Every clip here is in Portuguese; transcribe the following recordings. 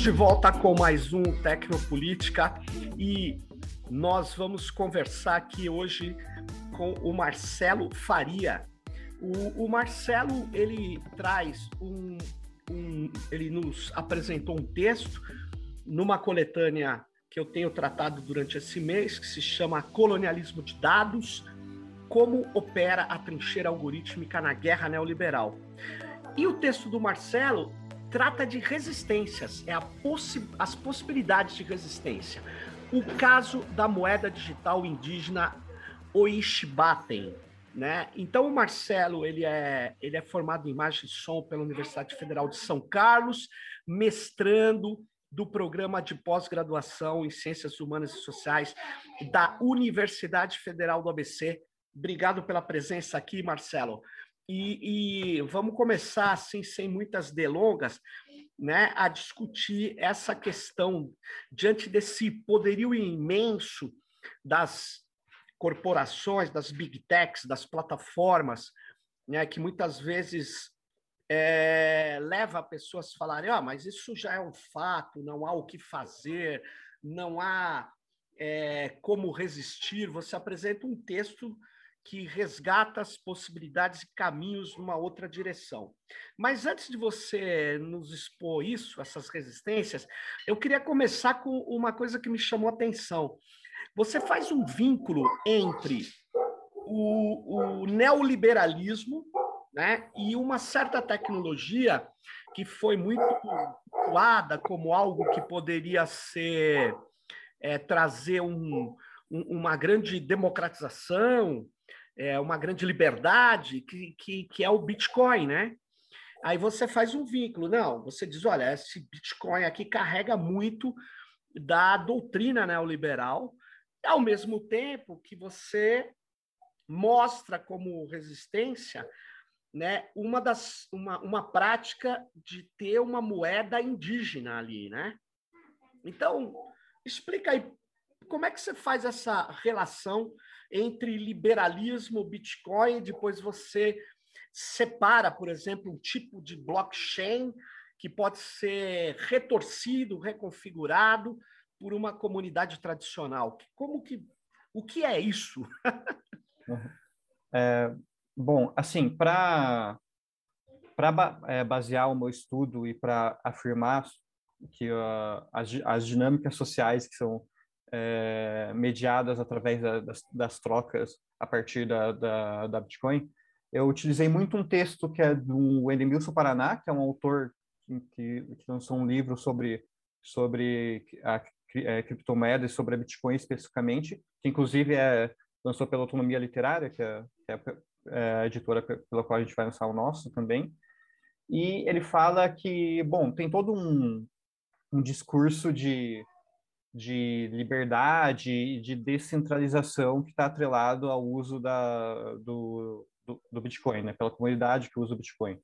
Estamos de volta com mais um Tecnopolítica e nós vamos conversar aqui hoje com o Marcelo Faria. O, o Marcelo ele traz um, um, ele nos apresentou um texto numa coletânea que eu tenho tratado durante esse mês que se chama Colonialismo de Dados, como opera a trincheira algorítmica na guerra neoliberal. E o texto do Marcelo trata de resistências, é possi as possibilidades de resistência. O caso da moeda digital indígena Oishibaten, né? Então o Marcelo ele é ele é formado em imagem e som pela Universidade Federal de São Carlos, mestrando do programa de pós-graduação em Ciências Humanas e Sociais da Universidade Federal do ABC. Obrigado pela presença aqui, Marcelo. E, e, vamos começar, assim, sem muitas delongas, né, a discutir essa questão diante desse poderio imenso das corporações, das big techs, das plataformas, né, que muitas vezes é, leva pessoas a falarem: ah, mas isso já é um fato, não há o que fazer, não há é, como resistir. Você apresenta um texto que resgata as possibilidades e caminhos numa outra direção. Mas antes de você nos expor isso, essas resistências, eu queria começar com uma coisa que me chamou a atenção. Você faz um vínculo entre o, o neoliberalismo né, e uma certa tecnologia que foi muito cultuada como algo que poderia ser é, trazer um, um, uma grande democratização, é, uma grande liberdade, que, que, que é o Bitcoin, né? Aí você faz um vínculo. Não, você diz, olha, esse Bitcoin aqui carrega muito da doutrina neoliberal, ao mesmo tempo que você mostra como resistência né, uma, das, uma, uma prática de ter uma moeda indígena ali, né? Então, explica aí como é que você faz essa relação entre liberalismo, Bitcoin, depois você separa, por exemplo, um tipo de blockchain que pode ser retorcido, reconfigurado por uma comunidade tradicional. Como que o que é isso? é, bom, assim, para para é, basear o meu estudo e para afirmar que uh, as, as dinâmicas sociais que são é, mediadas através da, das, das, trocas a partir da, da, da, Bitcoin, eu utilizei muito um texto que é do Edmilson Paraná, que é um autor que, que lançou um livro sobre, sobre a é, criptomoeda e sobre a Bitcoin especificamente, que inclusive é, lançou pela Autonomia Literária, que é, que é, é a editora pela qual a gente vai lançar o nosso também. E ele fala que, bom, tem todo um, um discurso de de liberdade e de descentralização que está atrelado ao uso da, do, do, do, Bitcoin, né? pela comunidade que usa o Bitcoin.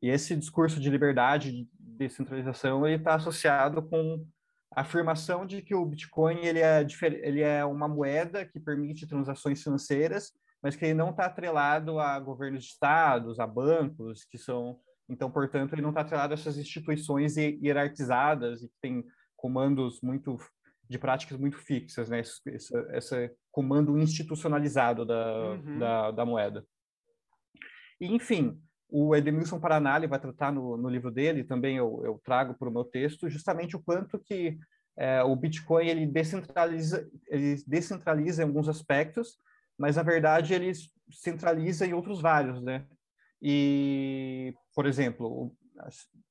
E esse discurso de liberdade de descentralização ele está associado com a afirmação de que o Bitcoin ele é, ele é uma moeda que permite transações financeiras, mas que ele não está atrelado a governos de estados, a bancos, que são então, portanto, ele não está atrelado a essas instituições hierarquizadas e que tem comandos muito de práticas muito fixas, né? Esse, esse comando institucionalizado da, uhum. da, da, moeda. E, enfim, o Edmilson Paranali vai tratar no, no livro dele, também eu, eu trago para o meu texto, justamente o quanto que é, o Bitcoin ele descentraliza, ele descentraliza em alguns aspectos, mas na verdade ele centraliza em outros vários, né? E, por exemplo,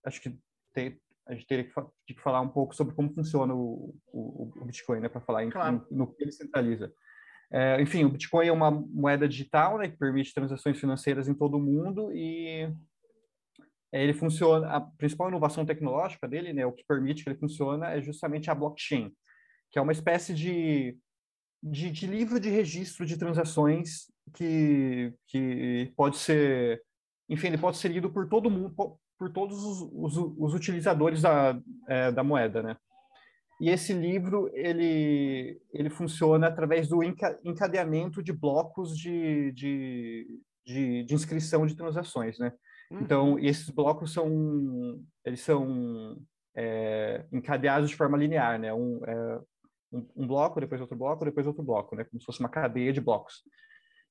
acho que tem, a gente teria que, que, falar um pouco sobre como funciona o, o, o Bitcoin, né, para falar em, claro. no, no que ele centraliza. É, enfim, o Bitcoin é uma moeda digital, né, que permite transações financeiras em todo o mundo e é, ele funciona. A principal inovação tecnológica dele, né, o que permite que ele funcione, é justamente a blockchain, que é uma espécie de, de, de livro de registro de transações que, que pode ser, enfim, ele pode ser lido por todo mundo, por todos os, os, os utilizadores da, é, da moeda, né? E esse livro, ele, ele funciona através do encadeamento de blocos de, de, de, de inscrição de transações, né? Uhum. Então, esses blocos são, eles são é, encadeados de forma linear, né? Um, é, um, um, bloco, depois outro bloco, depois outro bloco, né? Como se fosse uma cadeia de blocos.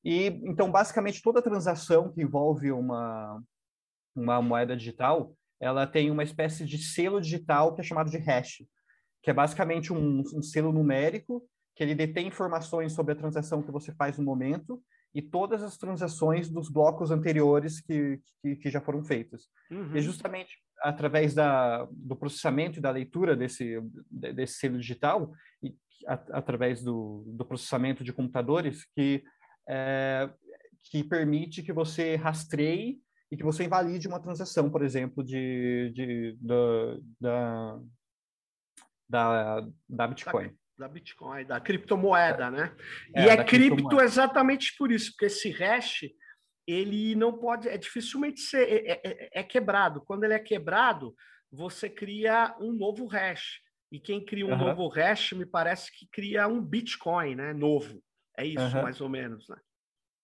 E então, basicamente, toda transação que envolve uma uma moeda digital, ela tem uma espécie de selo digital que é chamado de hash, que é basicamente um, um selo numérico que ele detém informações sobre a transação que você faz no momento e todas as transações dos blocos anteriores que, que, que já foram feitas. Uhum. E justamente através da, do processamento e da leitura desse, desse selo digital, e a, através do, do processamento de computadores, que, é, que permite que você rastreie e que você invalide uma transação, por exemplo, de, de, da, da, da, da Bitcoin da Bitcoin, da criptomoeda, né? É, e é cripto exatamente por isso, porque esse hash ele não pode, é dificilmente ser, é, é, é, é, quebrado. Quando ele é quebrado, você cria um novo hash. E quem cria um uhum. novo hash, me parece que cria um Bitcoin, né? Novo. É isso, uhum. mais ou menos, né?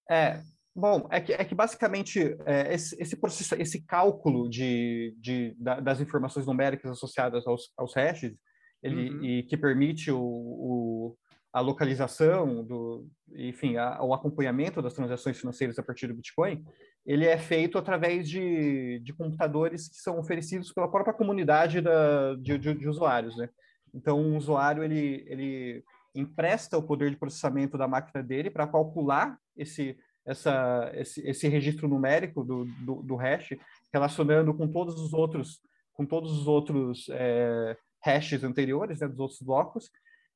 É, Bom, é que, é que basicamente é, esse, esse, processo, esse cálculo de, de, da, das informações numéricas associadas aos, aos hashes, ele, uhum. e que permite o, o, a localização, do, enfim, a, o acompanhamento das transações financeiras a partir do Bitcoin, ele é feito através de, de computadores que são oferecidos pela própria comunidade da, de, de, de usuários, né? Então, um usuário, ele, ele empresta o poder de processamento da máquina dele para calcular esse, essa, esse, esse registro numérico do, do, do, hash, relacionando com todos os outros, com todos os outros é, hashes anteriores, né, dos outros blocos,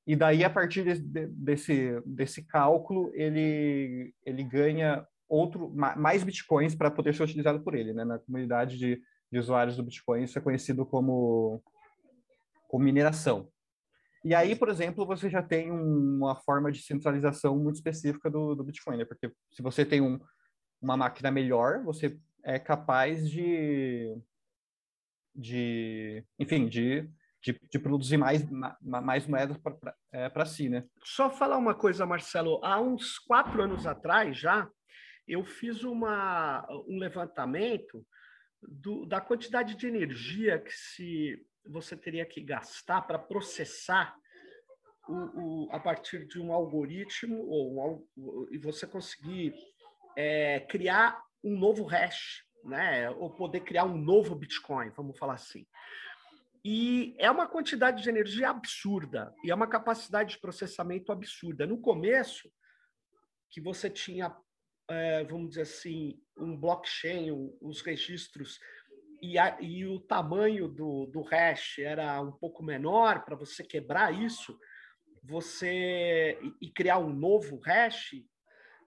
e daí, a partir de, de, desse, desse cálculo, ele, ele ganha outro mais bitcoins para poder ser utilizado por ele. Né? Na comunidade de, de usuários do Bitcoin, isso é conhecido como, como mineração. E aí, por exemplo, você já tem uma forma de centralização muito específica do, do Bitcoin, né? Porque se você tem um, uma máquina melhor, você é capaz de, de enfim, de de, de produzir mais, mais moedas para é, si, né? Só falar uma coisa, Marcelo. Há uns quatro anos atrás já, eu fiz uma, um levantamento do, da quantidade de energia que se você teria que gastar para processar o, o, a partir de um algoritmo ou um, e você conseguir é, criar um novo hash, né? Ou poder criar um novo Bitcoin, vamos falar assim. E é uma quantidade de energia absurda e é uma capacidade de processamento absurda. No começo, que você tinha, é, vamos dizer assim, um blockchain, os registros, e, a, e o tamanho do, do hash era um pouco menor para você quebrar isso, você e, criar um novo hash,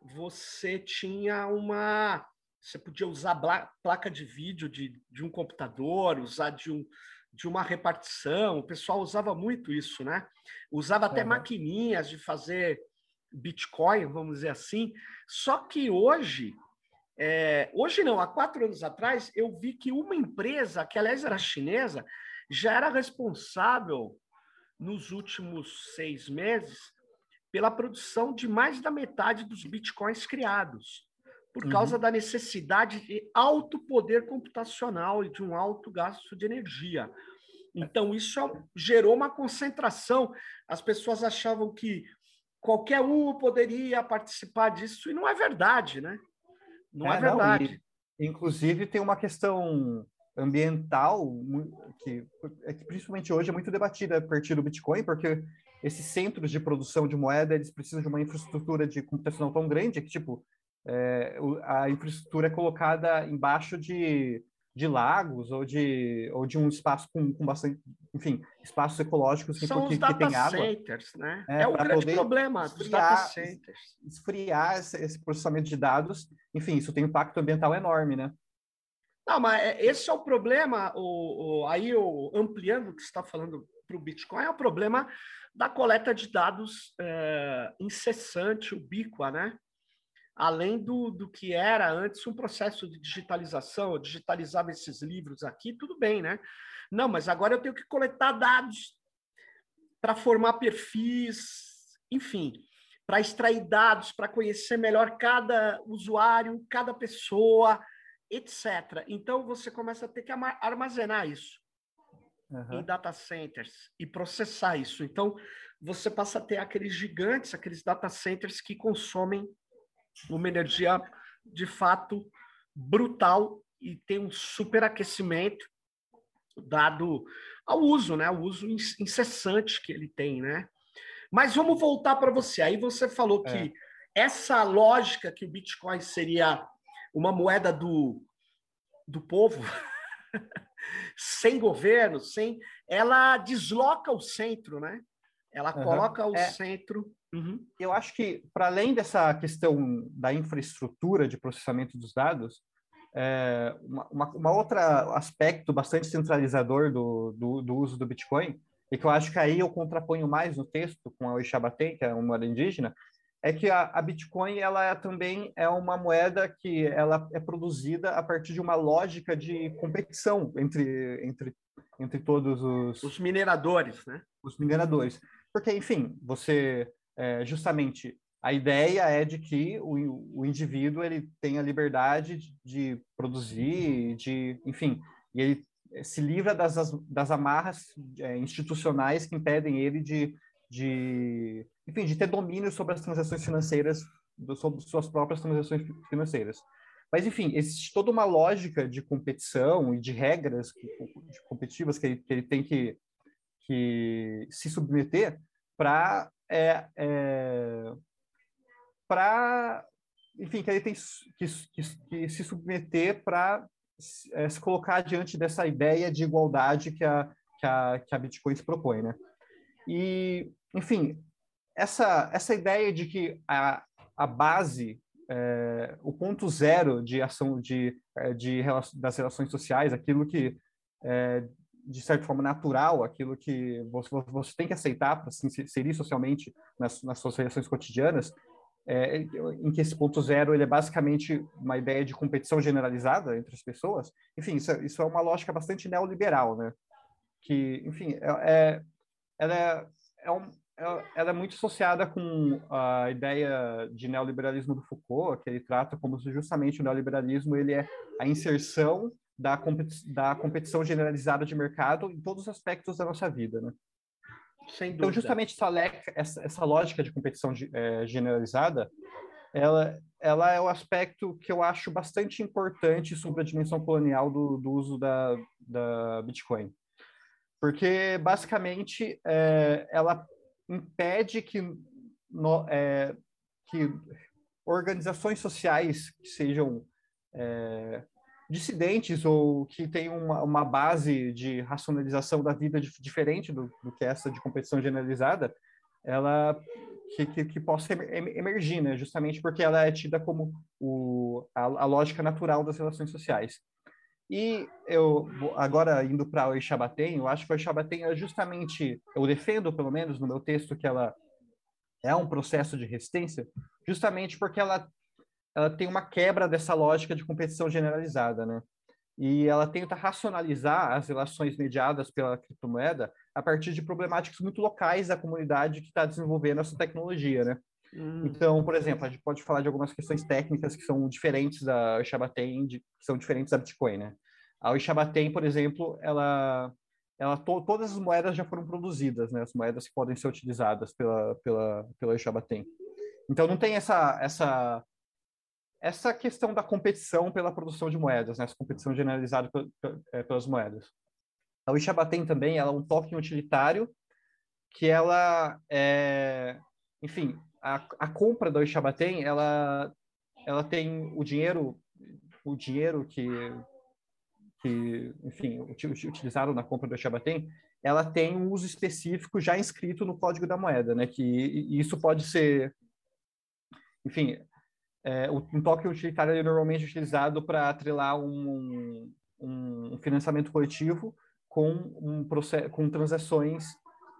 você tinha uma. Você podia usar placa de vídeo de, de um computador, usar de um, de uma repartição, o pessoal usava muito isso, né? Usava até uhum. maquininhas de fazer Bitcoin, vamos dizer assim. Só que hoje, é, hoje não, há quatro anos atrás, eu vi que uma empresa, que aliás era chinesa, já era responsável nos últimos seis meses pela produção de mais da metade dos bitcoins criados por causa uhum. da necessidade de alto poder computacional e de um alto gasto de energia. Então, isso gerou uma concentração. As pessoas achavam que qualquer um poderia participar disso, e não é verdade, né? Não é, é verdade. Não, e, inclusive, tem uma questão ambiental que, é que principalmente hoje é muito debatida a partir do Bitcoin, porque esses centros de produção de moeda eles precisam de uma infraestrutura de computacional tão grande que tipo é, a infraestrutura é colocada embaixo de, de lagos ou de, ou de um espaço com, com bastante, enfim, espaços ecológicos que, São que, os data que tem água. centers, né? É, é o grande problema dos data centers. Esfriar esse, esse, processamento de dados, enfim, isso tem um impacto ambiental enorme, né? Não, mas é, esse é o problema, o, o aí o, ampliando o que você está falando para o Bitcoin, é o problema da coleta de dados é, incessante, ubíqua, né? Além do, do que era antes um processo de digitalização, eu digitalizava esses livros aqui, tudo bem, né? Não, mas agora eu tenho que coletar dados para formar perfis, enfim, para extrair dados, para conhecer melhor cada usuário, cada pessoa, etc. Então você começa a ter que armazenar isso. uhum. em data centers e processar isso. Então, você passa a ter aqueles gigantes, aqueles data centers que consomem uma energia de fato brutal e tem um superaquecimento dado ao uso, né? O uso incessante que ele tem, né? Mas vamos voltar para você. Aí você falou é. que essa lógica que o Bitcoin seria uma moeda do, do povo, sem governo, sem, ela desloca o centro, né? Ela uhum. coloca o é. centro. Uhum. Eu acho que, para além dessa questão da infraestrutura de processamento dos dados, é, uma, uma, uma outro aspecto bastante centralizador do, do, do, uso do Bitcoin, e que eu acho que aí eu contraponho mais no texto com a Oixabatem, que é uma moeda indígena, é que a, a, Bitcoin ela é, também é uma moeda que ela é produzida a partir de uma lógica de competição entre, entre, entre todos os... Os mineradores, né? Os mineradores. Porque, enfim, você é, justamente a ideia é de que o, o indivíduo ele tem a liberdade de, de produzir, de, enfim, e ele se livra das, das amarras é, institucionais que impedem ele de, de, enfim, de ter domínio sobre as transações financeiras, sobre suas próprias transações financeiras. Mas, enfim, existe toda uma lógica de competição e de regras competitivas que ele, que ele tem que, que se submeter para é, é, para, enfim, que ele tem que, que, que se submeter para é, se colocar diante dessa ideia de igualdade que a, que a, que a Bitcoin se propõe, né? E, enfim, essa, essa ideia de que a, a base, é, o ponto zero de ação de, é, de, das relações sociais, aquilo que, é, de certa forma, natural, aquilo que você, você tem que aceitar para se inserir socialmente nas, nas suas relações cotidianas, é, em que esse ponto zero ele é basicamente uma ideia de competição generalizada entre as pessoas. Enfim, isso, é, isso é uma lógica bastante neoliberal, né? Que, enfim, é, é ela, é, é um, é, ela é muito associada com a ideia de neoliberalismo do Foucault, que ele trata como se justamente o neoliberalismo ele é a inserção da, competi da competição generalizada de mercado em todos os aspectos da nossa vida, né? Então, justamente essa, essa, lógica de competição de, é, generalizada, ela, ela é o aspecto que eu acho bastante importante sobre a dimensão colonial do, do uso da, da Bitcoin. Porque, basicamente, é, ela impede que, no, é, que organizações sociais que sejam é, dissidentes ou que têm uma, uma base de racionalização da vida diferente do, do, que essa de competição generalizada, ela que, que, que, possa emergir, né? justamente porque ela é tida como o, a, a lógica natural das relações sociais. E eu, agora indo para o Ixabatem, eu acho que o Ixabatem é justamente, eu defendo pelo menos no meu texto que ela é um processo de resistência, justamente porque ela ela tem uma quebra dessa lógica de competição generalizada, né? E ela tenta racionalizar as relações mediadas pela criptomoeda a partir de problemáticas muito locais da comunidade que está desenvolvendo essa tecnologia, né? Hum. Então, por exemplo, a gente pode falar de algumas questões técnicas que são diferentes da Ixabatem, que são diferentes da Bitcoin, né? A Ixabatem, por exemplo, ela, ela to, todas as moedas já foram produzidas, né? As moedas que podem ser utilizadas pela pela pela Ixabatem. Então não tem essa essa essa questão da competição pela produção de moedas, né? essa competição generalizada é, pelas moedas. A Ixabatem também ela é um token utilitário que ela é, enfim, a, a compra da Ixabatem, ela ela tem o dinheiro o dinheiro que que, enfim, utilizaram na compra do Ixabatem, ela tem um uso específico já inscrito no código da moeda, né? Que isso pode ser, enfim, é, um token utilitário é normalmente utilizado para atrelar um, um, financiamento coletivo com, um processo, com transações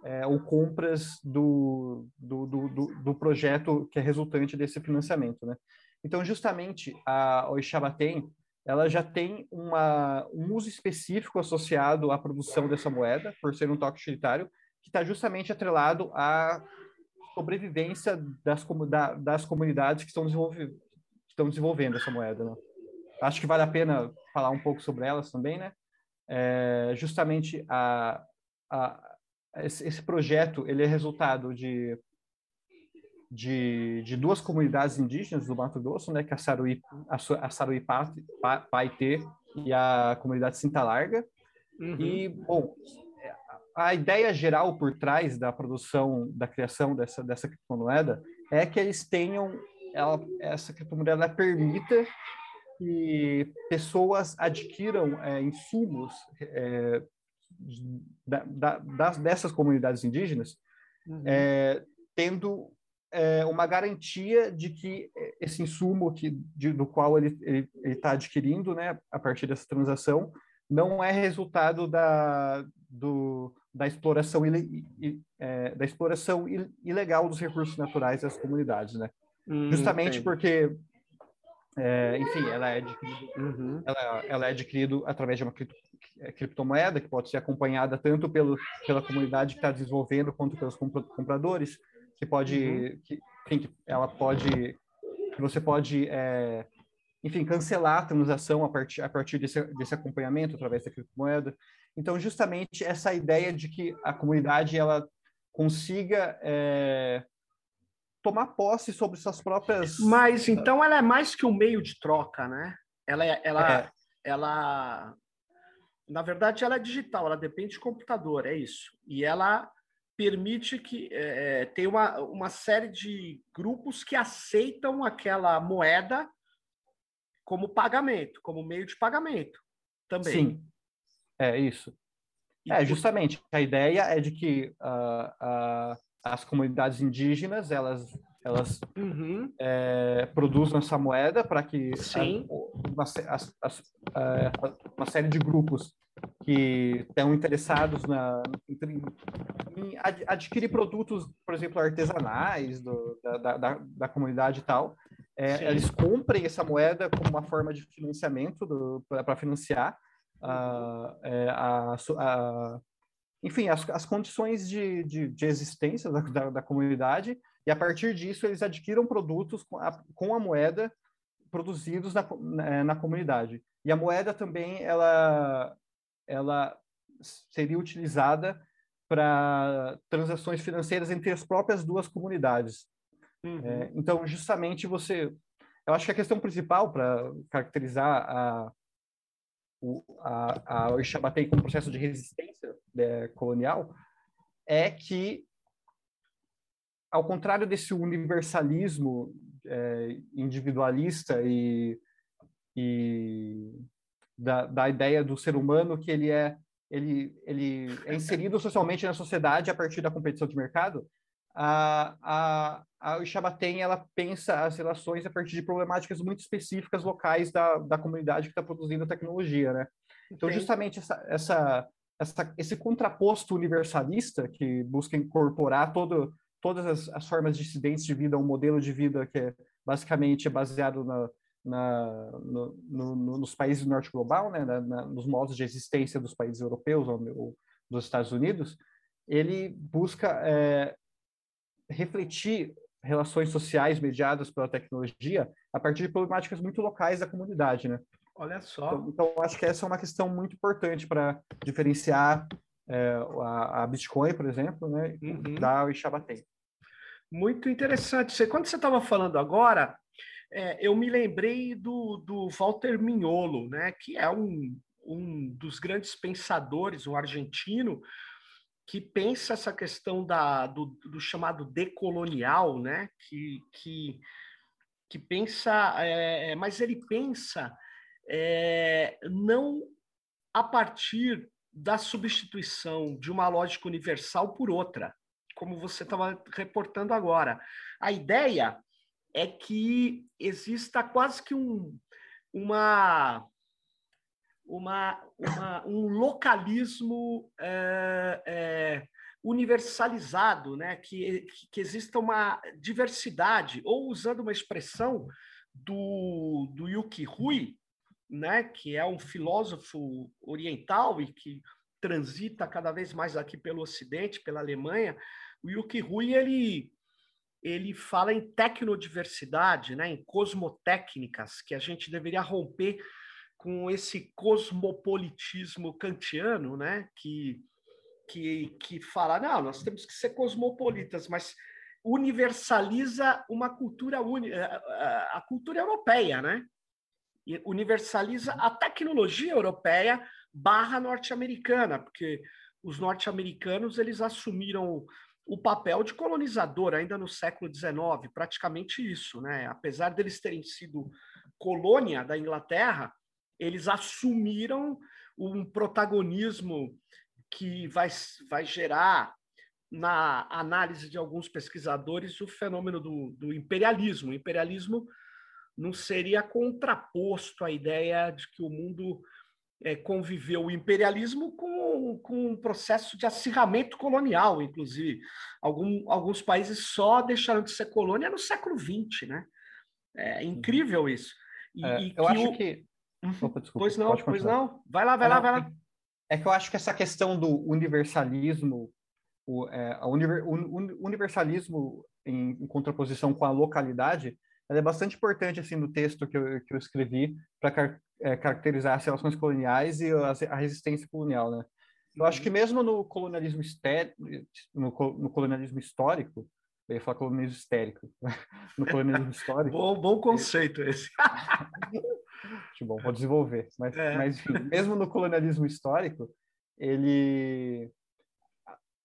é, ou compras do, do, do, do, projeto que é resultante desse financiamento. Né? Então, justamente, a Oixabatem, ela já tem uma, um uso específico associado à produção dessa moeda, por ser um token utilitário, que está justamente atrelado a sobrevivência das, da, das comunidades que estão, que estão desenvolvendo essa moeda. Né? Acho que vale a pena falar um pouco sobre elas também, né? é, justamente a, a, esse, esse, projeto ele é resultado de, de, de, duas comunidades indígenas do Mato Grosso, né, que é a Saruí, a, a Saruí Paitê e a comunidade Cinta Larga. Uhum. E, bom, a ideia geral por trás da produção, da criação dessa, dessa criptomoeda é que eles tenham, ela, essa criptomoeda permita que pessoas adquiram é, insumos é, da, da, das, dessas comunidades indígenas, uhum. é, tendo é, uma garantia de que esse insumo que, de, do qual ele está adquirindo, né, a partir dessa transação, não é resultado da, do, da exploração, ile, é, da exploração ilegal dos recursos naturais das comunidades, né? Hum, Justamente entendi. porque, é, enfim, ela é adquirido, uhum. ela, ela, é adquirido através de uma é, criptomoeda que pode ser acompanhada tanto pelo, pela comunidade que está desenvolvendo quanto pelos compradores, que pode, uhum. que, enfim, ela pode, que você pode é, enfim, cancelar a transação a partir, a partir desse, desse acompanhamento através da criptomoeda. Então, justamente essa ideia de que a comunidade ela consiga é, tomar posse sobre suas próprias. Mas então ela é mais que um meio de troca, né? Ela, é, ela, é. ela, na verdade, ela é digital. Ela depende de computador, é isso. E ela permite que é, é tem uma, uma série de grupos que aceitam aquela moeda como pagamento, como meio de pagamento também. Sim, é isso. é, justamente. A ideia é de que uh, uh, as comunidades indígenas, elas, elas uhum. é, produzam essa moeda para que Sim. uma, série de grupos que estão interessados na, em, em adquirir produtos, por exemplo, artesanais do, da, da, da comunidade e tal, é, eles comprem essa moeda como uma forma de financiamento para financiar a, é, a, a, enfim, as, as condições de, de, de existência da, da, da, comunidade, e a partir disso eles adquiram produtos com a, com a moeda produzidos na, na, na, comunidade. E a moeda também, ela, ela seria utilizada para transações financeiras entre as próprias duas comunidades. Uhum. É, então, justamente você... Eu acho que a questão principal para caracterizar a, o, a, a Ixabatei como processo de resistência é, colonial é que, ao contrário desse universalismo é, individualista e, e da, da ideia do ser humano que ele é ele, ele é inserido socialmente na sociedade a partir da competição de mercado, a, a, a Ixabatem, ela pensa as relações a partir de problemáticas muito específicas locais da, da comunidade que está produzindo a tecnologia, né? Então, justamente essa, essa, essa, esse contraposto universalista que busca incorporar todo, todas as, as formas dissidentes de vida um modelo de vida que é basicamente baseado na, na, no, no, nos países do norte global, né, na, na, nos modos de existência dos países europeus ou, ou dos Estados Unidos, ele busca é, refletir relações sociais mediadas pela tecnologia a partir de problemáticas muito locais da comunidade, né? Olha só. Então, então acho que essa é uma questão muito importante para diferenciar é, a, a, Bitcoin, por exemplo, né, uhum. da Ixabatem. Muito interessante. Quando você estava falando agora, é, eu me lembrei do, do Walter Mignolo, né, que é um, um dos grandes pensadores, um argentino, que pensa essa questão da, do, do chamado decolonial, né? que, que, que pensa, é, mas ele pensa é, não a partir da substituição de uma lógica universal por outra, como você estava reportando agora. A ideia é que exista quase que um, uma uma, uma, um localismo é, é, universalizado, né? que, que exista uma diversidade, ou usando uma expressão do, do Yuki Hui, né? que é um filósofo oriental e que transita cada vez mais aqui pelo Ocidente, pela Alemanha, o Yuki Hui ele, ele fala em tecnodiversidade, né? em cosmotécnicas, que a gente deveria romper com esse cosmopolitismo kantiano, né? Que, que, que fala, não, nós temos que ser cosmopolitas, mas universaliza uma cultura única, a cultura europeia, né? Universaliza a tecnologia europeia barra norte-americana, porque os norte-americanos eles assumiram o papel de colonizador ainda no século XIX, praticamente isso, né? Apesar deles terem sido colônia da Inglaterra, eles assumiram um protagonismo que vai, vai gerar na análise de alguns pesquisadores o fenômeno do, do imperialismo. O imperialismo não seria contraposto à ideia de que o mundo é, conviveu o imperialismo com, com um processo de acirramento colonial, inclusive. Algum, alguns países só deixaram de ser colônia no século XX, né? É uhum. incrível isso. E, é, e eu acho o... que... Uhum. Opa, desculpa, pois não, pois não. Vai lá, vai lá, vai lá. É que eu acho que essa questão do universalismo, o, é, univer, o universalismo em, em contraposição com a localidade, ela é bastante importante assim no texto que eu, que eu escrevi para car é, caracterizar as relações coloniais e a, a, resistência colonial, né? Eu acho que uhum. mesmo no colonialismo no, no colonialismo histórico, eu ia falar colonialismo histérico, no colonialismo histórico. bom, bom conceito esse. Muito bom, vou desenvolver. Mas, é. mas enfim, mesmo no colonialismo histórico, ele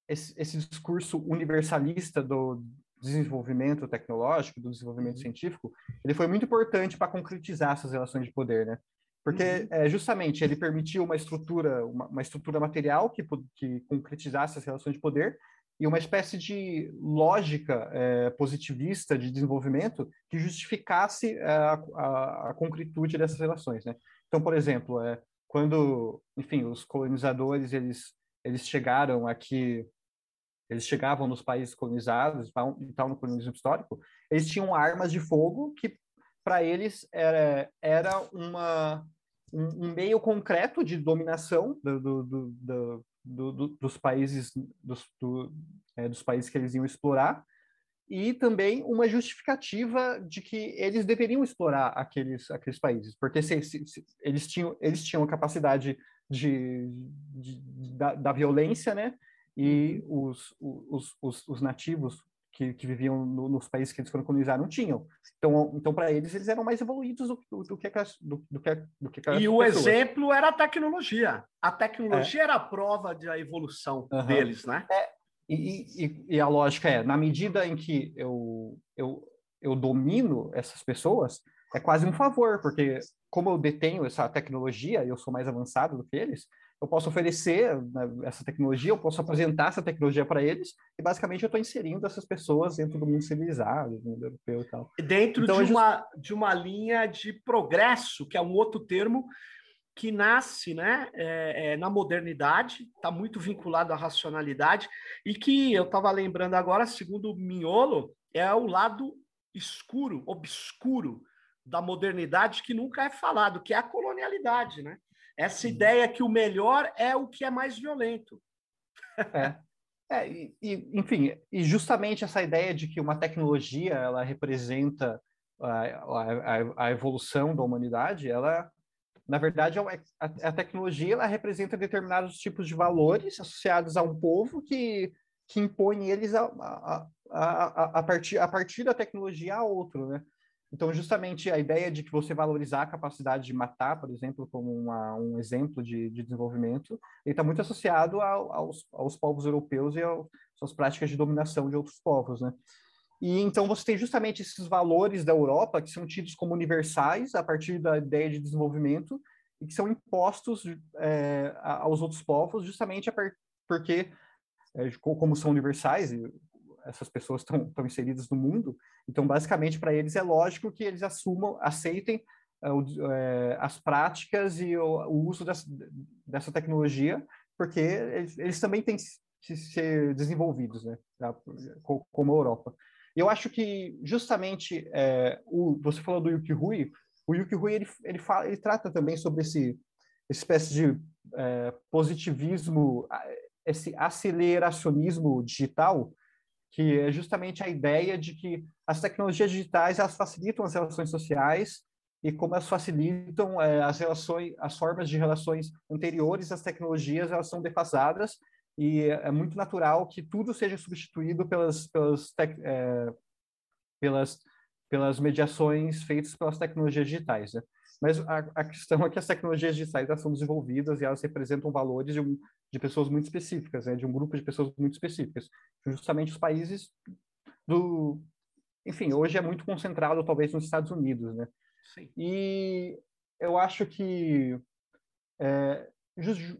esse, esse discurso universalista do, desenvolvimento tecnológico, do desenvolvimento uhum. científico, ele foi muito importante para concretizar essas relações de poder, né? Porque uhum. é, justamente ele permitiu uma estrutura, uma, uma, estrutura material que, que concretizasse as relações de poder e uma espécie de lógica é, positivista de desenvolvimento que justificasse é, a, a, a, concretude dessas relações, né? Então, por exemplo, é, quando, enfim, os colonizadores eles eles chegaram aqui eles chegavam nos países colonizados e tal no colonialismo histórico, eles tinham armas de fogo que para eles era, era uma, um, um, meio concreto de dominação do, do, do, do dos países dos, é, dos países que eles iam explorar e também uma justificativa de que eles deveriam explorar aqueles, aqueles países, porque se, se, se eles, tinham, eles tinham a capacidade de, de, de da, da, violência, né? e uhum. os, os, os, os nativos que, que viviam no, nos países que eles foram colonizar não tinham. Então, então para eles, eles eram mais evoluídos do, do, do que aquelas, do, do, que, do que E o exemplo era a tecnologia. A tecnologia é. era a prova da evolução uhum. deles, né? É, e, e, e, a lógica é, na medida em que eu, eu, eu domino essas pessoas, é quase um favor, porque como eu detenho essa tecnologia, eu sou mais avançado do que eles, eu posso oferecer né, essa tecnologia, eu posso apresentar essa tecnologia para eles, e basicamente eu estou inserindo essas pessoas dentro do mundo civilizado, do mundo europeu e tal. Dentro então, de, é uma, de uma linha de progresso, que é um outro termo que nasce né, é, é, na modernidade, está muito vinculado à racionalidade, e que eu estava lembrando agora, segundo o Miolo, é o lado escuro, obscuro da modernidade que nunca é falado, que é a colonialidade, né? Essa uhum. ideia que o melhor é o que é mais violento. É. É, e, enfim, e justamente essa ideia de que uma tecnologia ela representa a, a, a evolução da humanidade, ela, na verdade, é a, a, tecnologia ela representa determinados tipos de valores associados a um povo que, que impõe eles a, a, a, a, partir, a partir da tecnologia a outro, né? Então, justamente a ideia de que você valorizar a capacidade de matar, por exemplo, como uma, um exemplo de, de desenvolvimento, ele está muito associado ao, aos, aos povos europeus e às suas práticas de dominação de outros povos, né? E então você tem justamente esses valores da Europa que são tidos como universais a partir da ideia de desenvolvimento e que são impostos é, aos outros povos justamente porque, é, como são universais, essas pessoas estão inseridas no mundo, então, basicamente, para eles é lógico que eles assumam, aceitem uh, as práticas e o, o uso dessa, dessa, tecnologia, porque eles, eles, também têm que ser desenvolvidos, né, como a Europa. Eu acho que, justamente, é, o, você falou do Yuki Rui, o Yuki Rui, ele, ele, fala, ele trata também sobre esse espécie de é, positivismo, esse aceleracionismo digital, que é justamente a ideia de que as tecnologias digitais elas facilitam as relações sociais e como elas facilitam é, as relações, as formas de relações anteriores às tecnologias, elas são defasadas e é muito natural que tudo seja substituído pelas pelas tec, é, pelas pelas mediações feitas pelas tecnologias digitais. Né? Mas a, a, questão é que as tecnologias digitais são desenvolvidas e elas representam valores de, um, de pessoas muito específicas, né? de um grupo de pessoas muito específicas. Justamente os países do, enfim, hoje é muito concentrado talvez nos Estados Unidos, né? Sim. E eu acho que é,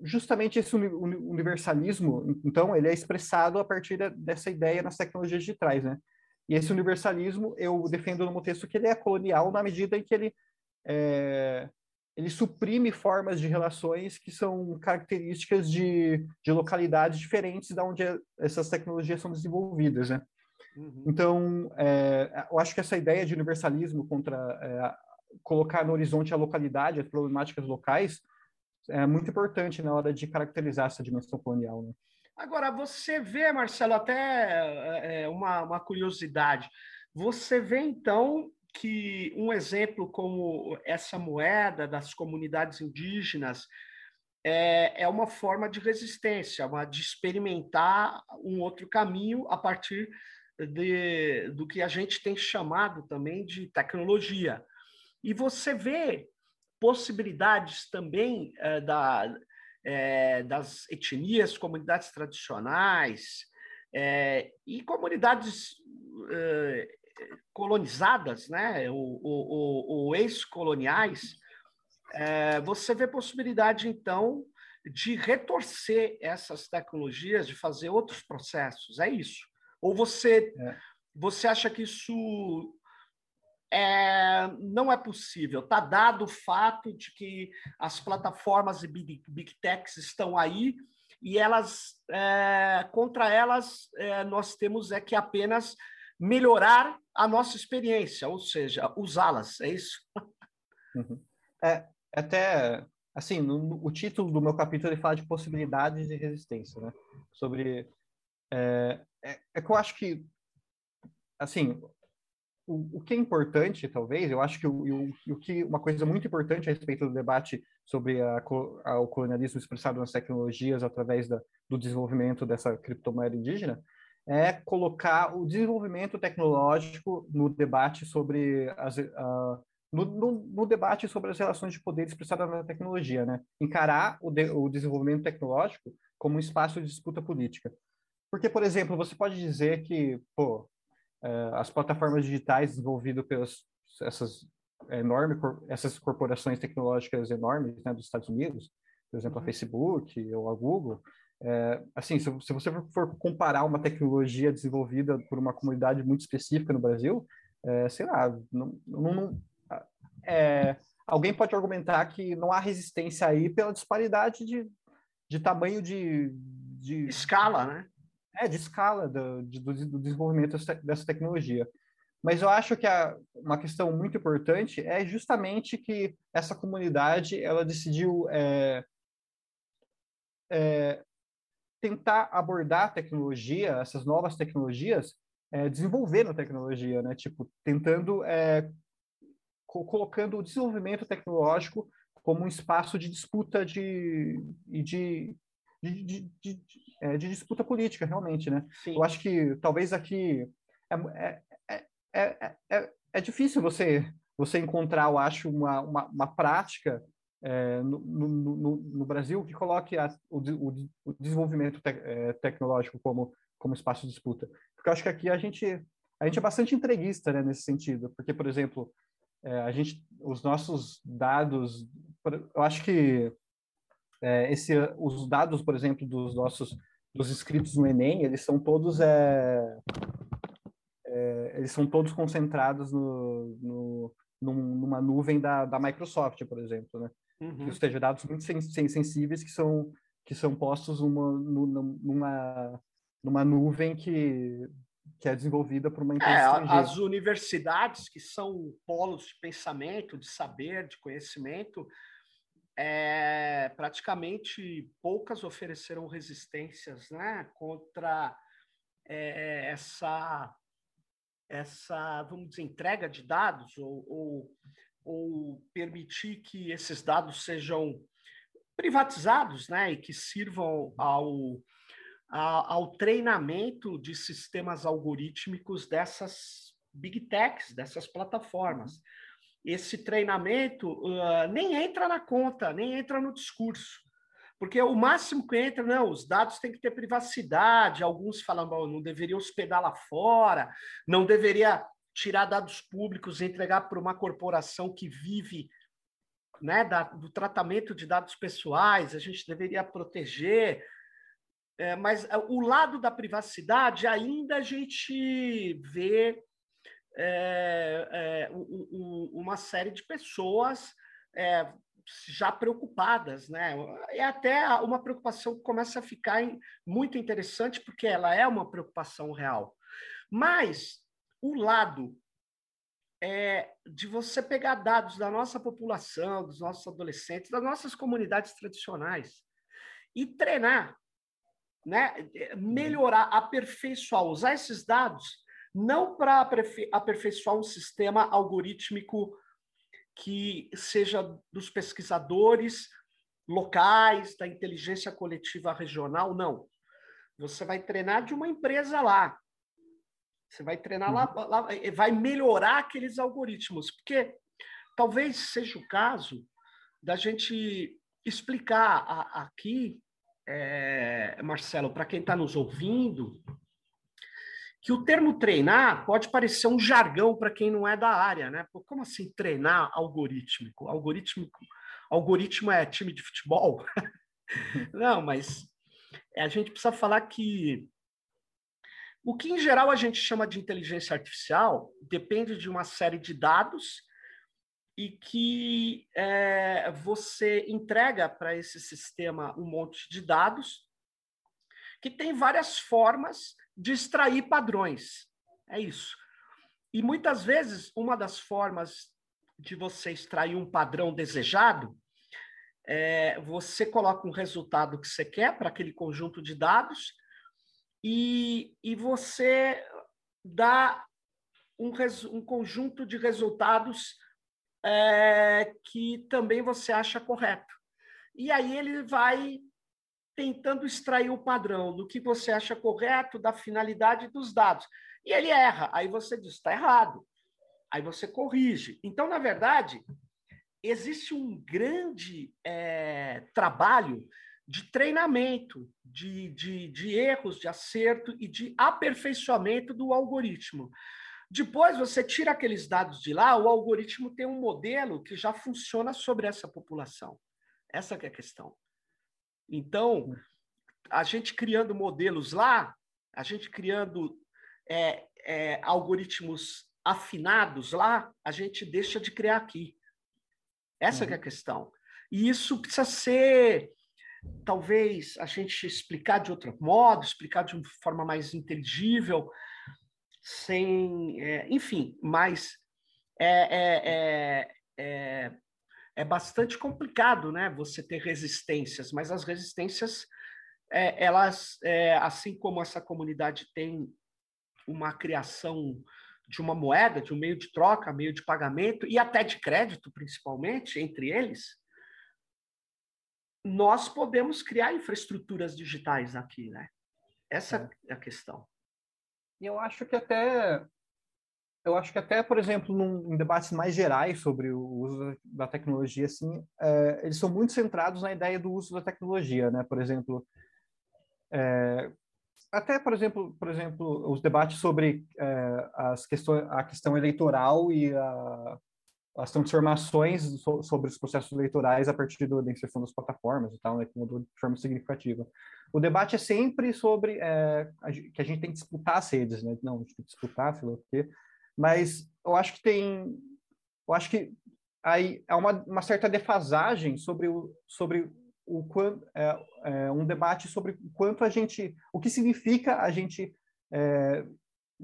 justamente esse universalismo, então, ele é expressado a partir dessa ideia nas tecnologias digitais, né? E esse universalismo eu defendo no meu texto que ele é colonial na medida em que ele é, ele suprime formas de relações que são características de, de localidades diferentes da onde essas tecnologias são desenvolvidas, né? Uhum. Então, é, eu acho que essa ideia de universalismo contra é, colocar no horizonte a localidade, as problemáticas locais, é muito importante na hora de caracterizar essa dimensão colonial. Né? Agora, você vê, Marcelo, até é, uma, uma curiosidade, você vê então que um exemplo como essa moeda das comunidades indígenas é, é uma forma de resistência, uma de experimentar um outro caminho a partir de, do que a gente tem chamado também de tecnologia. E você vê possibilidades também é, da, é, das etnias, comunidades tradicionais é, e comunidades colonizadas, né, ou, ou, ou ex-coloniais, você vê possibilidade, então, de retorcer essas tecnologias, de fazer outros processos. É isso. Ou você, é. você acha que isso é, não é possível? Está dado o fato de que as plataformas e big, big techs estão aí e elas, é, contra elas, é, nós temos é que apenas melhorar a nossa experiência, ou seja, usá-las, é isso? Uhum. É, até, assim, no, o título do meu capítulo ele fala de possibilidades de resistência, né? Sobre é, é, é que eu acho que, assim, o, o que é importante, talvez, eu acho que o, o, o, que uma coisa muito importante a respeito do debate sobre a, a, o colonialismo expressado nas tecnologias através da, do desenvolvimento dessa criptomoeda indígena é colocar o desenvolvimento tecnológico no debate sobre as, no, no, no, debate sobre as relações de poder expressadas na tecnologia, né? Encarar o, de, o desenvolvimento tecnológico como um espaço de disputa política. Porque, por exemplo, você pode dizer que, pô, é, as plataformas digitais desenvolvidas pelas essas enormes essas corporações tecnológicas enormes né, dos Estados Unidos, por exemplo, a uhum. Facebook ou a Google, é, assim, se, se, você for comparar uma tecnologia desenvolvida por uma comunidade muito específica no Brasil, é, sei lá, não, não, não é, alguém pode argumentar que não há resistência aí pela disparidade de, de tamanho de, de escala, né? é, de escala do, de, do desenvolvimento dessa tecnologia. Mas eu acho que a, uma questão muito importante é justamente que essa comunidade ela decidiu é, é, tentar abordar a tecnologia, essas novas tecnologias, é, desenvolvendo a tecnologia, né? Tipo, tentando, é, co colocando o desenvolvimento tecnológico como um espaço de disputa de, de, de, de, de, é, de disputa política, realmente, né? Sim. Eu acho que talvez aqui é, é, é, é, é difícil você você encontrar, eu acho, uma, uma, uma prática é, no, no, no, Brasil que coloque a, o, o, o, desenvolvimento te, é, tecnológico como, como espaço de disputa. Porque eu acho que aqui a gente, a gente é bastante entreguista né, nesse sentido. Porque, por exemplo, é, a gente, os nossos dados, eu acho que esse, os dados, por exemplo, dos nossos dos inscritos no Enem, eles são todos eles são todos concentrados no, no numa nuvem da, da Microsoft, por exemplo, né? Uhum. Ou seja, dados muito sensíveis que são que são postos numa, numa, numa nuvem que que é desenvolvida por uma empresa é, estrangeira. As universidades, que são polos de pensamento, de saber, de conhecimento, é, praticamente poucas ofereceram resistências né, contra é, essa, essa, vamos dizer, entrega de dados ou, ou, ou permitir que esses dados sejam privatizados, né, e que sirvam ao, ao treinamento de sistemas algorítmicos dessas big techs, dessas plataformas. Esse treinamento uh, nem entra na conta, nem entra no discurso. Porque o máximo que entra, não, os dados têm que ter privacidade. Alguns falam, não deveria hospedar lá fora, não deveria tirar dados públicos e entregar para uma corporação que vive né, da, do tratamento de dados pessoais, a gente deveria proteger. É, mas é, o lado da privacidade ainda a gente vê é, é, um, uma série de pessoas é, já preocupadas, né? É até uma preocupação que começa a ficar muito interessante, porque ela é uma preocupação real. Mas o lado é, de você pegar dados da nossa população, dos nossos adolescentes, das nossas comunidades tradicionais e treinar, né? melhorar, aperfeiçoar, usar esses dados não para aperfeiçoar um sistema algorítmico que seja dos pesquisadores locais, da inteligência coletiva regional, não. Você vai treinar de uma empresa lá. Você vai treinar lá, uhum. lá vai melhorar aqueles algoritmos, porque talvez seja o caso da gente explicar a, aqui, é, Marcelo, para quem está nos ouvindo, que o termo treinar pode parecer um jargão para quem não é da área, né? Pô, como assim treinar algorítmico? Algorítmico, algoritmo é time de futebol? não, mas a gente precisa falar que o que em geral a gente chama de inteligência artificial depende de uma série de dados e que é, você entrega para esse sistema um monte de dados que tem várias formas de extrair padrões. É isso. E muitas vezes, uma das formas de você extrair um padrão desejado é você coloca um resultado que você quer para aquele conjunto de dados e, e você dá um, um conjunto de resultados é, que também você acha correto. E aí ele vai tentando extrair o padrão do que você acha correto, da finalidade dos dados. E ele erra. Aí você diz, está errado. Aí você corrige. Então, na verdade, existe um grande é, trabalho de treinamento, de, de, de erros, de acerto e de aperfeiçoamento do algoritmo. Depois você tira aqueles dados de lá, o algoritmo tem um modelo que já funciona sobre essa população. Essa é a questão. Então, a gente criando modelos lá, a gente criando é, é, algoritmos afinados lá, a gente deixa de criar aqui. Essa uhum. é a questão. E isso precisa ser, talvez, a gente explicar de outro modo, explicar de uma forma mais inteligível, sem, é, enfim, mas é, é, é, é é bastante complicado, né? Você ter resistências, mas as resistências, é, elas, é, assim como essa comunidade tem uma criação de uma moeda, de um meio de troca, meio de pagamento e até de crédito, principalmente entre eles, nós podemos criar infraestruturas digitais aqui, né? Essa é, é a questão. E eu acho que até eu acho que até, por exemplo, num, em debates mais gerais sobre o uso da tecnologia, assim, é, eles são muito centrados na ideia do uso da tecnologia, né? Por exemplo, é, até, por exemplo, por exemplo, os debates sobre é, as questões, a questão eleitoral e a, as transformações so, sobre os processos eleitorais a partir do, da inserção das plataformas e tal, né, de forma significativa. O debate é sempre sobre é, a, que a gente tem que disputar as redes, né? Não, a gente tem que disputar, sei lá o quê. Mas eu acho que tem, eu acho que aí há uma, uma certa defasagem sobre o sobre o quanto é, é, um debate sobre o quanto a gente, o que significa a gente é,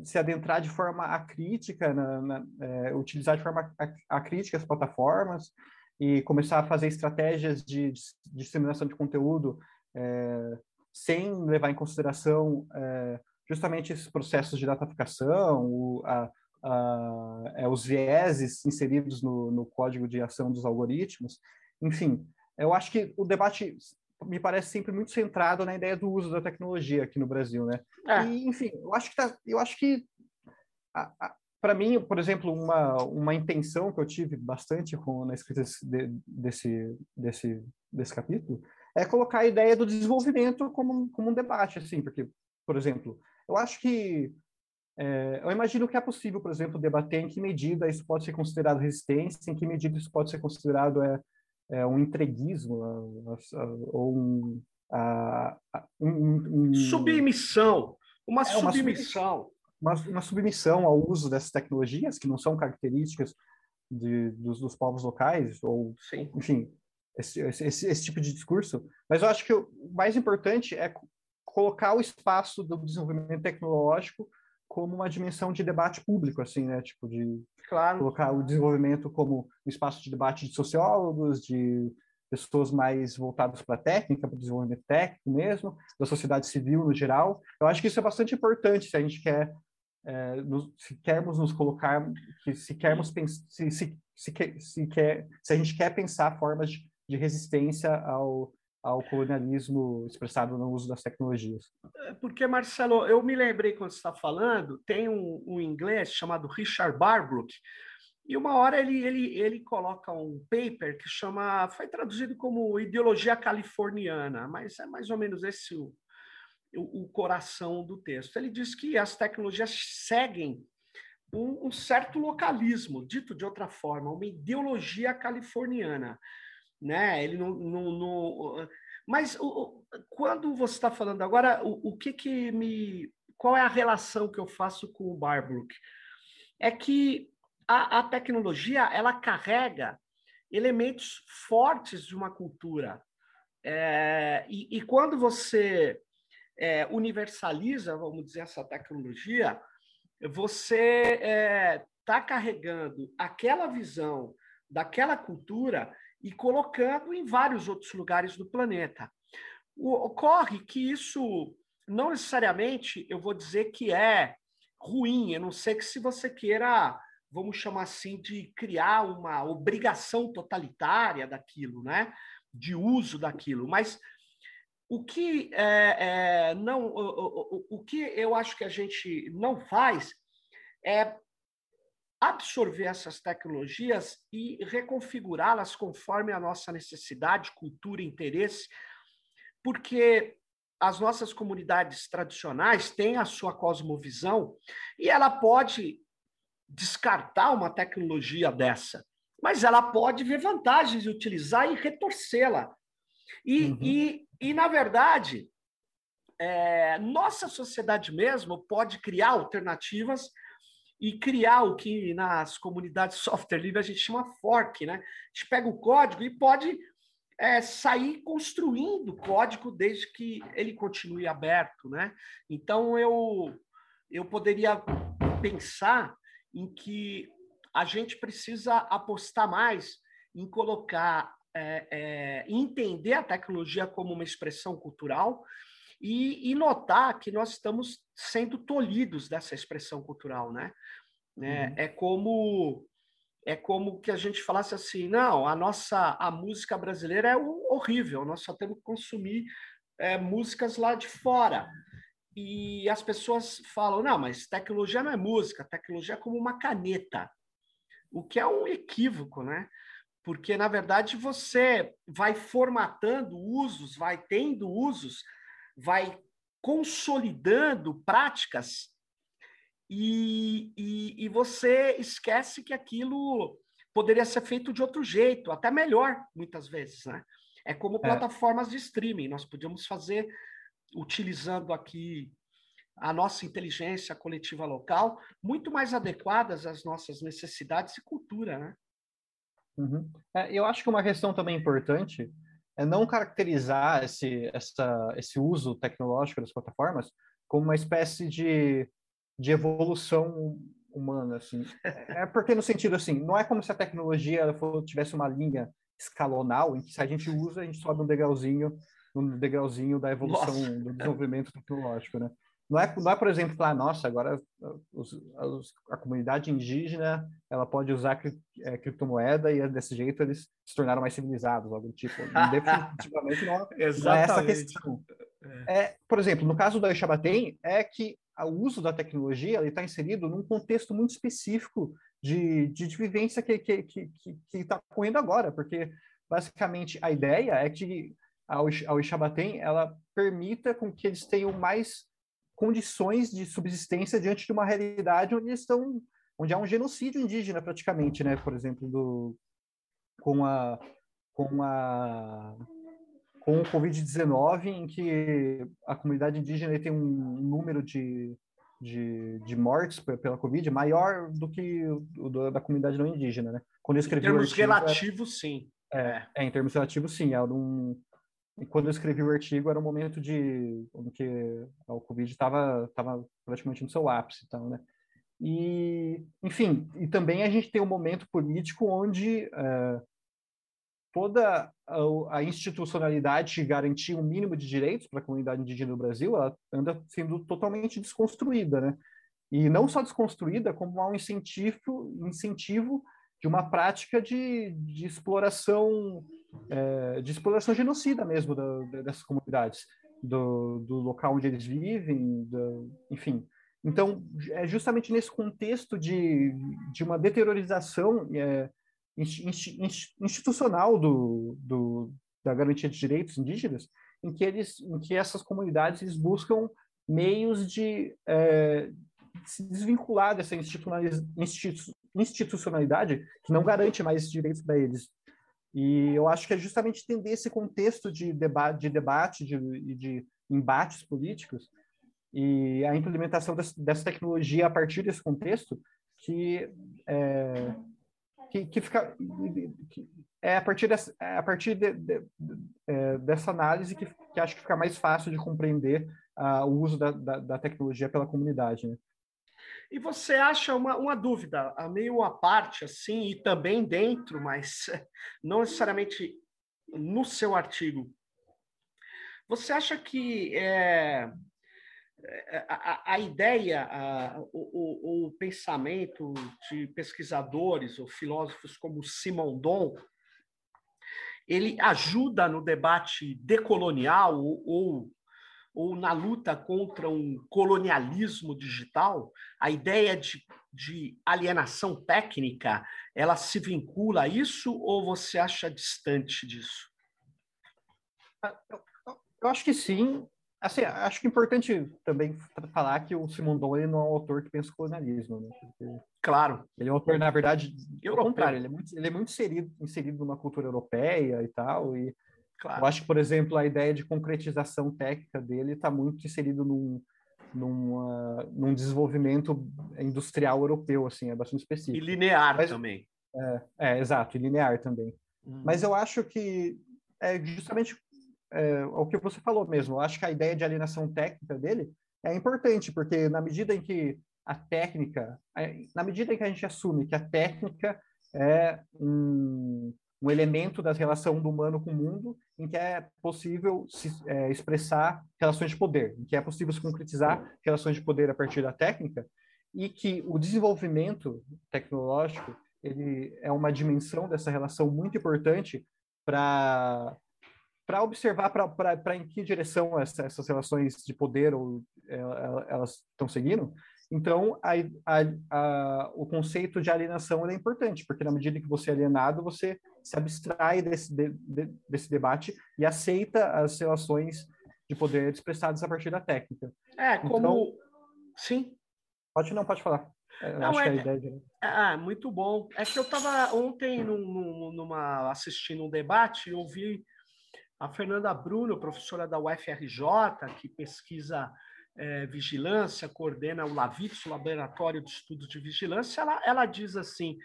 se adentrar de forma acrítica, na, na é, utilizar de forma acrítica as plataformas e começar a fazer estratégias de, de disseminação de conteúdo é, sem levar em consideração é, justamente esses processos de dataficação, o, a, uh, é, os vieses inseridos no, no código de ação dos algoritmos. Enfim, eu acho que o debate me parece sempre muito centrado na ideia do uso da tecnologia aqui no Brasil, né? É. E, enfim, eu acho que tá, eu acho que para mim, por exemplo, uma uma intenção que eu tive bastante com na escrita desse desse desse, desse capítulo é colocar a ideia do desenvolvimento como, como um debate, assim, porque, por exemplo, eu acho que é, eu imagino que é possível, por exemplo, debater em que medida isso pode ser considerado resistência, em que medida isso pode ser considerado é, é um entreguismo ou um, a, um, um, submissão, uma é, submissão, uma, uma, submissão ao uso dessas tecnologias que não são características de, dos, dos povos locais ou, Sim. enfim, esse, esse, esse tipo de discurso. Mas eu acho que o mais importante é colocar o espaço do desenvolvimento tecnológico como uma dimensão de debate público, assim, né? Tipo, de claro. colocar o desenvolvimento como um espaço de debate de sociólogos, de pessoas mais voltadas para a técnica, para o desenvolvimento técnico mesmo, da sociedade civil no geral. Eu acho que isso é bastante importante se a gente quer, é, nos, se queremos nos colocar, se queremos se, se, se, se, quer, se a gente quer pensar formas de, de resistência ao ao colonialismo expressado no uso das tecnologias. É, porque, Marcelo, eu me lembrei quando você está falando, tem um, um, inglês chamado Richard Barbrook, e uma hora ele, ele, ele coloca um paper que chama, foi traduzido como Ideologia Californiana, mas é mais ou menos esse o, o, o coração do texto. Ele diz que as tecnologias seguem um, um certo localismo, dito de outra forma, uma ideologia californiana né? Ele não, não, não... mas o, quando você está falando agora, o, o, que que me, qual é a relação que eu faço com o Barbrook? É que a, a tecnologia ela carrega elementos fortes de uma cultura é, e, e, quando você é, universaliza, vamos dizer, essa tecnologia, você está é, tá carregando aquela visão daquela cultura e colocando em vários outros lugares do planeta. Ocorre que isso não necessariamente eu vou dizer que é ruim, a não ser que se você queira, vamos chamar assim, de criar uma obrigação totalitária daquilo, né? De uso daquilo. Mas o que é, é, não, o, o, o que eu acho que a gente não faz é absorver essas tecnologias e reconfigurá-las conforme a nossa necessidade, cultura, interesse, porque as nossas comunidades tradicionais têm a sua cosmovisão e ela pode descartar uma tecnologia dessa, mas ela pode ver vantagens de utilizar e retorcê-la. E, uhum. e, e, na verdade, é, nossa sociedade mesmo pode criar alternativas e criar o que nas comunidades software livre a gente chama fork, né? A gente pega o código e pode é, sair construindo código desde que ele continue aberto, né? Então eu eu poderia pensar em que a gente precisa apostar mais em colocar, é, é, entender a tecnologia como uma expressão cultural e, e, notar que nós estamos sendo tolhidos dessa expressão cultural, né? É, uhum. é como é como que a gente falasse assim, não, a nossa a música brasileira é horrível, nós só temos que consumir é, músicas lá de fora. E as pessoas falam, não, mas tecnologia não é música, tecnologia é como uma caneta, o que é um equívoco, né? Porque, na verdade, você vai formatando usos, vai tendo usos vai consolidando práticas e, e, e, você esquece que aquilo poderia ser feito de outro jeito, até melhor, muitas vezes, né? É como é. plataformas de streaming, nós podíamos fazer utilizando aqui a nossa inteligência coletiva local, muito mais adequadas às nossas necessidades e cultura, né? Uhum. É, eu acho que uma questão também importante é não caracterizar esse, essa, esse uso tecnológico das plataformas como uma espécie de, de evolução humana, assim. É porque no sentido assim, não é como se a tecnologia tivesse uma linha escalonal em que se a gente usa, a gente sobe um degrauzinho, um degrauzinho da evolução, Nossa. do desenvolvimento tecnológico, né? Não é, não é por exemplo, falar, nossa, agora os, os, a comunidade indígena ela pode usar cri, é, criptomoeda e desse jeito eles se tornaram mais civilizados, algo do tipo. Definitivamente não, não é essa questão. É. é, por exemplo, no caso da Ixabatem, é que o uso da tecnologia está inserido num contexto muito específico de, de, de vivência que está que, que, que tá correndo agora, porque basicamente a ideia é que a, a Ixabatem ela permita com que eles tenham mais condições de subsistência diante de uma realidade onde estão onde há um genocídio indígena praticamente, né? Por exemplo, do com a com a com o Covid-19, em que a comunidade indígena tem um número de, de, de mortes pela Covid maior do que o da comunidade não indígena, né? Quando eu escrevi em termos artigo, relativos, sim. É, é, em termos relativos, sim. Era um, e quando eu escrevi o artigo, era um momento de em que o Covid estava tava praticamente no seu ápice, então, né? E, enfim, e também a gente tem um momento político onde é, toda a, a, institucionalidade que garantia um mínimo de direitos para a comunidade indígena do Brasil, ela anda sendo totalmente desconstruída, né? E não só desconstruída, como há um incentivo, incentivo de uma prática de, de exploração é, de exploração genocida mesmo da, dessas comunidades, do, do, local onde eles vivem, do, enfim. Então, é justamente nesse contexto de, de uma deteriorização é, institucional do, do, da garantia de direitos indígenas, em que, eles, em que essas comunidades eles buscam meios de é, se desvincular dessa institucionalidade que não garante mais direitos para eles, e eu acho que é justamente entender esse contexto de debate, de, debate de, de embates políticos e a implementação dessa, tecnologia a partir desse contexto que é, que, que, fica que é a partir dessa, é a partir de, de, é, dessa análise que, que acho que fica mais fácil de compreender uh, o uso da, da, da, tecnologia pela comunidade. Né? E você acha uma, uma dúvida, a meio à parte, assim, e também dentro, mas não necessariamente no seu artigo. Você acha que é, é a, a, ideia, a, o, o, o, pensamento de pesquisadores ou filósofos como Simon Don, ele ajuda no debate decolonial ou, ou ou na luta contra um colonialismo digital, a ideia de, de alienação técnica, ela se vincula a isso ou você acha distante disso? Ah, eu acho que sim. Assim, acho que é importante também falar que o Simondon ele não é um autor que pensa colonialismo, né? Porque claro. Ele é um autor, na verdade, ao contrário, ele é muito, ele é muito inserido, inserido numa cultura europeia e tal, e Claro. Eu acho que, por exemplo, a ideia de concretização técnica dele está muito inserido num, num, num desenvolvimento industrial europeu, assim, é bastante específico. E linear Mas, também. É, é, exato, e linear também. Hum. Mas eu acho que é justamente é, o que você falou mesmo. Eu acho que a ideia de alienação técnica dele é importante, porque na medida em que a técnica, na medida em que a gente assume que a técnica é um, um elemento da relação do humano com o mundo em que é possível se é, expressar relações de poder, em que é possível se concretizar relações de poder a partir da técnica e que o desenvolvimento tecnológico ele é uma dimensão dessa relação muito importante para para observar para em que direção essa, essas relações de poder ou é, elas estão seguindo. Então, a, a, a, o conceito de alienação é importante, porque na medida que você é alienado, você se abstrai desse, de, de, desse debate e aceita as relações de poder expressadas a partir da técnica. É, como... Então, Sim. Pode não, pode falar. É, não, é, que é a ideia de... Ah, muito bom. É que eu estava ontem num, numa, assistindo um debate e ouvi a Fernanda Bruno, professora da UFRJ, que pesquisa é, vigilância, coordena o LAVITS, o Laboratório de Estudos de Vigilância, ela, ela diz assim: é,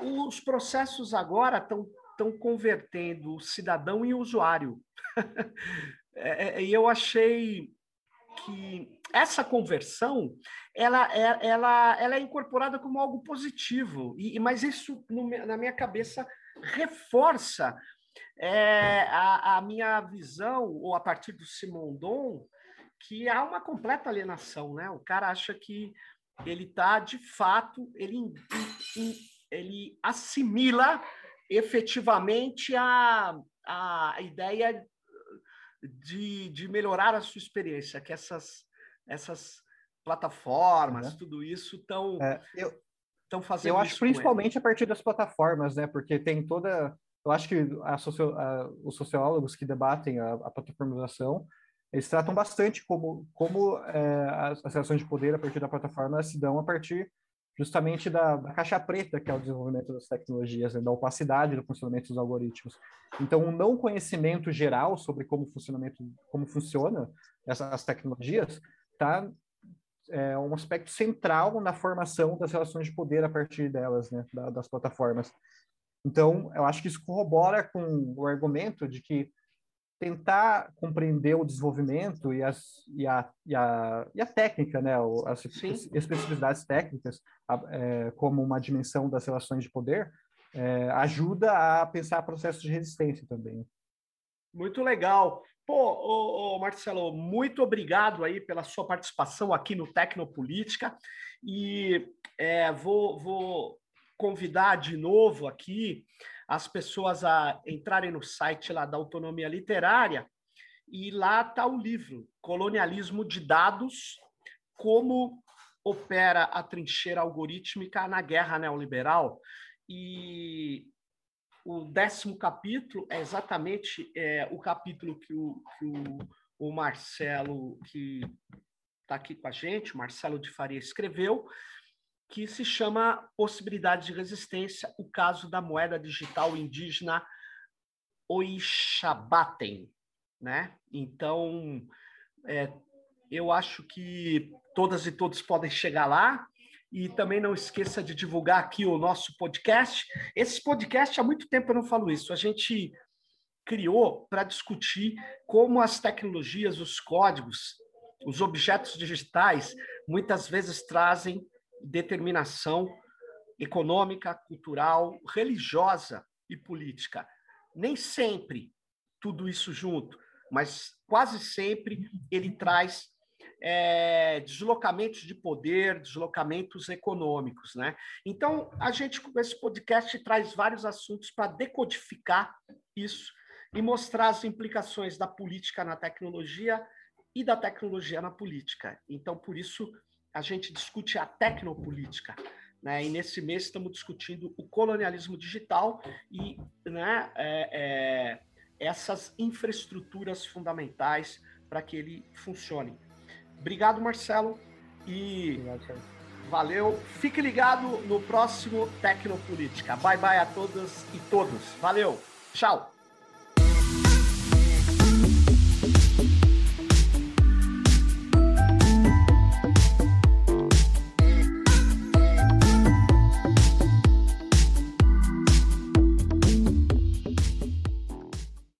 os processos agora estão estão convertendo o cidadão em usuário. É, é, e eu achei que essa conversão ela é, ela, ela é incorporada como algo positivo, e, mas isso, no, na minha cabeça, reforça é, a, a minha visão, ou a partir do Simondon, que há uma completa alienação, né? O cara acha que ele está, de fato, ele, ele assimila efetivamente a, a ideia de, de melhorar a sua experiência, que essas, essas plataformas, uhum. tudo isso estão é, estão fazendo. Eu acho principalmente a partir das plataformas, né? Porque tem toda. Eu acho que a socio, a, os sociólogos que debatem a, a plataformização eles tratam bastante como, como é, as relações de poder a partir da plataforma se dão a partir justamente da, da caixa preta, que é o desenvolvimento das tecnologias, né, da opacidade do funcionamento dos algoritmos. Então, o não conhecimento geral sobre como funcionamento, como funciona essas tecnologias, está é um aspecto central na formação das relações de poder a partir delas, né, das plataformas. Então, eu acho que isso corrobora com o argumento de que tentar compreender o desenvolvimento e, as, e, a, e, a, e a técnica, né, as Sim. especificidades técnicas, é, como uma dimensão das relações de poder, é, ajuda a pensar processos de resistência também. Muito legal. Pô, ô, ô, Marcelo, muito obrigado aí pela sua participação aqui no Tecnopolítica e é, vou, vou convidar de novo aqui as pessoas a entrarem no site lá da Autonomia Literária e lá está o livro Colonialismo de Dados, como opera a trincheira algorítmica na guerra neoliberal. E o décimo capítulo é exatamente é, o capítulo que o, que o, o Marcelo, que está aqui com a gente, Marcelo de Faria, escreveu, que se chama Possibilidade de Resistência, o caso da moeda digital indígena Oixabatem, né? Então, é, eu acho que todas e todos podem chegar lá. E também não esqueça de divulgar aqui o nosso podcast. Esse podcast, há muito tempo eu não falo isso. A gente criou para discutir como as tecnologias, os códigos, os objetos digitais, muitas vezes trazem determinação econômica, cultural, religiosa e política. Nem sempre tudo isso junto, mas quase sempre ele traz é, deslocamentos de poder, deslocamentos econômicos, né? Então a gente com esse podcast traz vários assuntos para decodificar isso e mostrar as implicações da política na tecnologia e da tecnologia na política. Então por isso a gente discute a tecnopolítica. Né? E nesse mês estamos discutindo o colonialismo digital e né, é, é, essas infraestruturas fundamentais para que ele funcione. Obrigado, Marcelo. E Obrigado, valeu. Fique ligado no próximo Tecnopolítica. Bye bye a todas e todos. Valeu. Tchau.